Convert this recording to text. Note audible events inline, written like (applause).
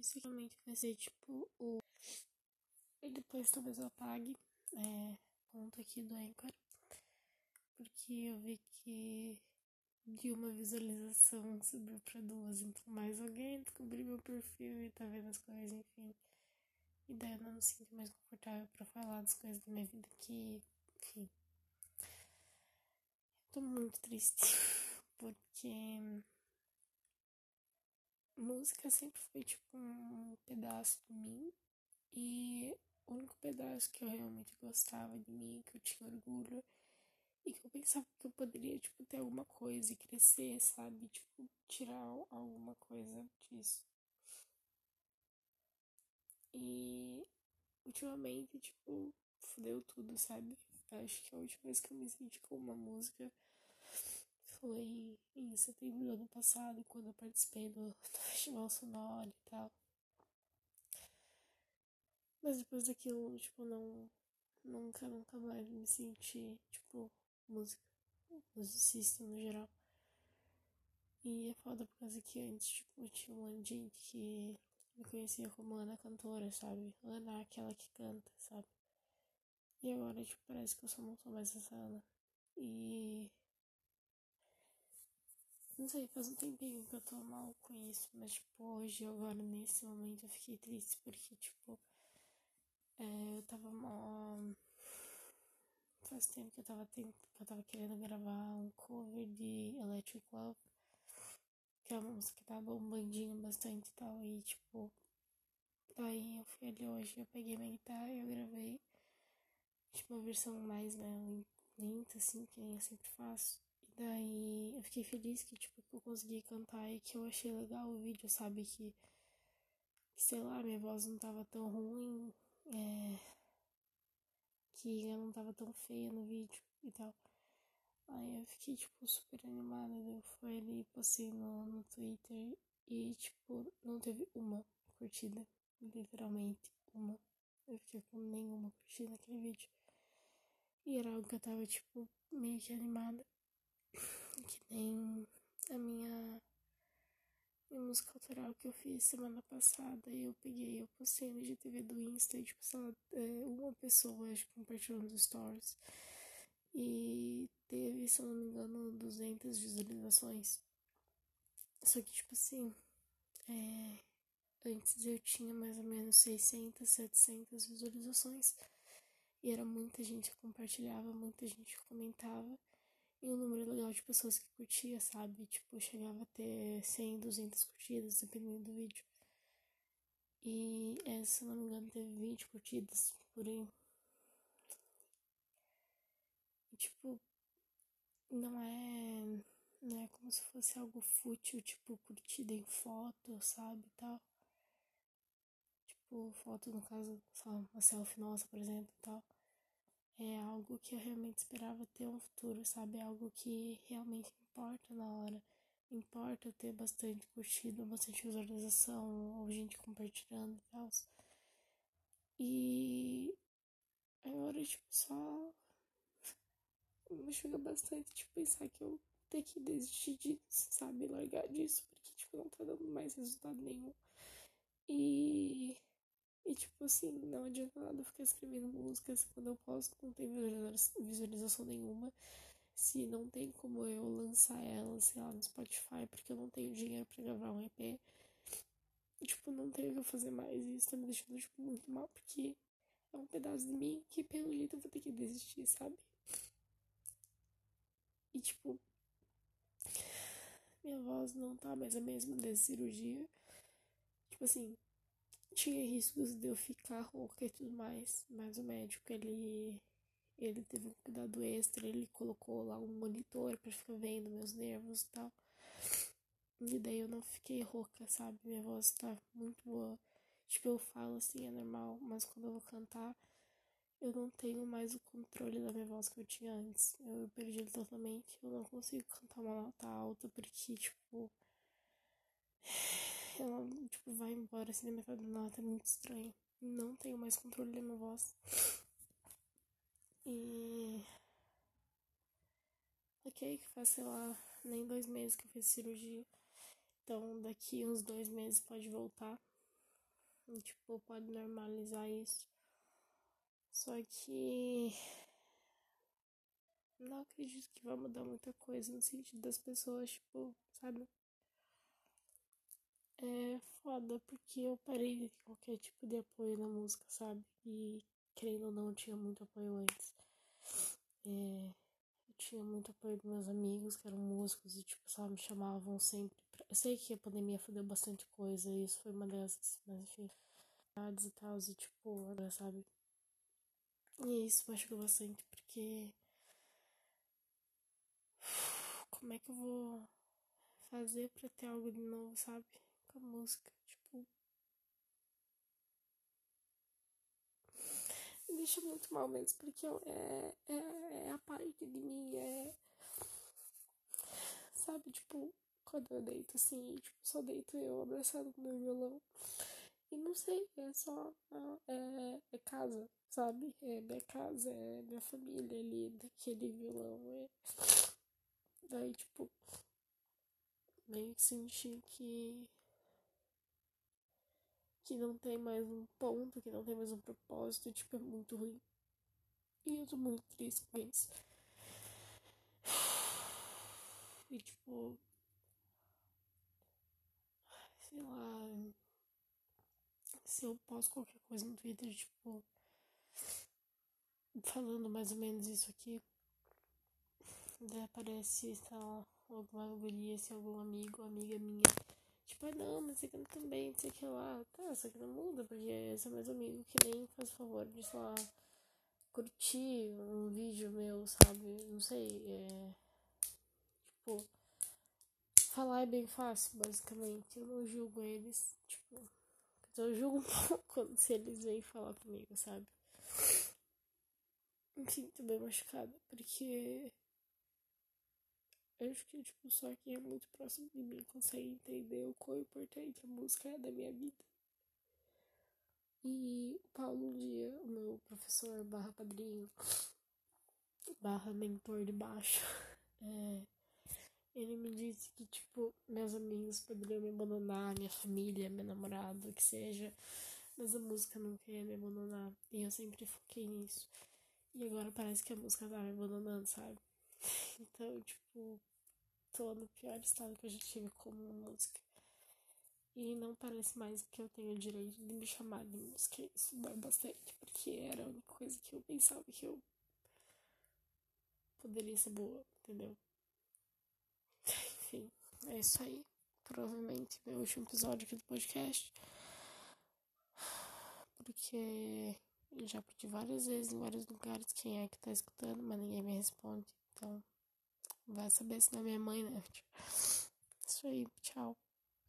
Esse realmente vai ser tipo o. E depois talvez eu apague é, ponto aqui do Anchor. Porque eu vi que de uma visualização subiu pra duas. Então mais alguém descobriu meu perfil e tá vendo as coisas, enfim. E daí eu não me sinto mais confortável pra falar das coisas da minha vida que, enfim. Eu tô muito triste. (laughs) Porque música sempre foi tipo um pedaço de mim e o único pedaço que eu realmente gostava de mim, que eu tinha orgulho e que eu pensava que eu poderia tipo ter alguma coisa e crescer, sabe? Tipo, tirar alguma coisa disso. E ultimamente, tipo, fudeu tudo, sabe? Acho que a última vez que eu me senti com uma música foi em setembro do ano passado, quando eu participei do, (laughs) Festival Sonoro e tal. Mas depois daquilo, tipo, não. Nunca, nunca mais me senti, tipo, música. Musicista no geral. E é foda por causa que antes, tipo, tinha um monte de gente que me conhecia como Ana cantora, sabe? Ana aquela que canta, sabe? E agora, tipo, parece que eu só não sou mais essa Ana. E não sei, faz um tempinho que eu tô mal com isso, mas tipo, hoje, agora, nesse momento, eu fiquei triste porque, tipo, é, eu tava mal. Faz tempo que eu tava, tent... que eu tava querendo gravar um cover de Electric Love, que é uma música que tava bombandinho bastante e tal, e tipo, daí eu fui ali hoje, eu peguei minha guitarra e eu gravei, tipo, uma versão mais, né, lenta, assim, que nem eu sempre faço. Daí eu fiquei feliz que, tipo, que eu consegui cantar e que eu achei legal o vídeo, sabe? Que, que sei lá, minha voz não tava tão ruim, é, que eu não tava tão feia no vídeo e tal. Aí eu fiquei, tipo, super animada. Eu fui ali, postei no, no Twitter e, tipo, não teve uma curtida. Literalmente, uma. Eu fiquei com nenhuma curtida naquele vídeo. E era algo que eu tava, tipo, meio que animada. Que nem a minha, minha música autoral que eu fiz semana passada. Eu peguei, eu postei no GTV do Insta e, tipo, só é, uma pessoa, acho que compartilhou nos stories. E teve, se eu não me engano, 200 visualizações. Só que, tipo assim, é, antes eu tinha mais ou menos 600, 700 visualizações. E era muita gente que compartilhava, muita gente que comentava e um número legal de pessoas que curtia, sabe? Tipo, chegava a ter 100, 200 curtidas, dependendo do vídeo. E essa, se não me engano, teve 20 curtidas por aí. E, tipo, não é. Não é como se fosse algo fútil, tipo, curtida em foto, sabe? Tal. Tipo, foto, no caso, só uma selfie nossa, por exemplo, tal é algo que eu realmente esperava ter um futuro, sabe? É algo que realmente importa na hora. Importa ter bastante curtida, bastante visualização, ou gente compartilhando e tal. E agora, tipo, só me chega bastante, tipo, pensar que eu ter que desistir disso, sabe? Largar disso, porque, tipo, não tá dando mais resultado nenhum. E e tipo assim, não adianta nada ficar escrevendo músicas quando eu posto, não tem visualização nenhuma. Se não tem como eu lançar elas, sei lá, no Spotify, porque eu não tenho dinheiro para gravar um EP. E, tipo, não tenho o que fazer mais. E isso tá me deixando, tipo, muito mal, porque é um pedaço de mim que pelo jeito eu vou ter que desistir, sabe? E tipo, minha voz não tá mais a mesma dessa cirurgia. Tipo assim, tinha riscos de eu ficar rouca e tudo mais, mas o médico ele ele teve um cuidado extra, ele colocou lá um monitor para ficar vendo meus nervos e tal. E daí eu não fiquei rouca, sabe? Minha voz tá muito boa. Tipo, eu falo assim, é normal, mas quando eu vou cantar, eu não tenho mais o controle da minha voz que eu tinha antes. Eu perdi ele totalmente. Eu não consigo cantar uma nota alta porque, tipo ela, tipo, vai embora assim da metade da nota, é muito estranho. Não tenho mais controle da minha voz. E. Ok, que faz, sei lá, nem dois meses que eu fiz cirurgia. Então, daqui uns dois meses pode voltar. E, tipo, pode normalizar isso. Só que não acredito que vai mudar muita coisa no sentido das pessoas, tipo, sabe? É foda porque eu parei de ter qualquer tipo de apoio na música, sabe? E querendo ou não, tinha muito apoio antes. É, eu tinha muito apoio dos meus amigos que eram músicos e, tipo, sabe, me chamavam sempre. Pra... Eu sei que a pandemia fodeu bastante coisa e isso foi uma dessas, mas enfim. E tal, e tipo, sabe? E isso machucou bastante porque. Como é que eu vou fazer pra ter algo de novo, sabe? Com a música. Tipo. Me deixa muito mal mesmo, porque eu, é, é, é a parte de mim, é. Sabe, tipo, quando eu deito assim, tipo, só deito eu abraçado com meu violão. E não sei, é só. É, é casa, sabe? É minha casa, é minha família ali, daquele violão. É... Daí, tipo, meio que senti que. Que não tem mais um ponto, que não tem mais um propósito, tipo, é muito ruim. E eu tô muito triste com isso. E, tipo. Sei lá. Se eu posto qualquer coisa no Twitter, tipo falando mais ou menos isso aqui. Daí aparece, sei lá, alguma guria, se algum amigo, amiga minha. Tipo, ah, não, mas canta também, não sei o que lá. Tá, só que não muda, porque esse é mais amigo que nem faz favor de, sei lá, curtir um vídeo meu, sabe? Não sei, é. Tipo, falar é bem fácil, basicamente. Eu não julgo eles, tipo. Eu julgo um (laughs) pouco se eles vêm falar comigo, sabe? Enfim, tô bem machucada, porque acho que, tipo, só quem é muito próximo de mim consegue entender o quão importante a música é da minha vida. E o Paulo, um dia, o meu professor barra padrinho, barra mentor de baixo, (laughs) é, ele me disse que, tipo, meus amigos poderiam me abandonar, minha família, meu namorado, o que seja, mas a música não quer me abandonar. E eu sempre foquei nisso. E agora parece que a música tá me abandonando, sabe? (laughs) Então, tipo, tô no pior estado que eu já tive como música. E não parece mais que eu tenho o direito de me chamar de música. Isso dói bastante, porque era a única coisa que eu pensava que eu poderia ser boa, entendeu? (laughs) Enfim, é isso aí. Provavelmente meu último episódio aqui do podcast. Porque já pedi várias vezes em vários lugares quem é que tá escutando, mas ninguém me responde. Então, vai saber se não é minha mãe, né? Isso aí, tchau.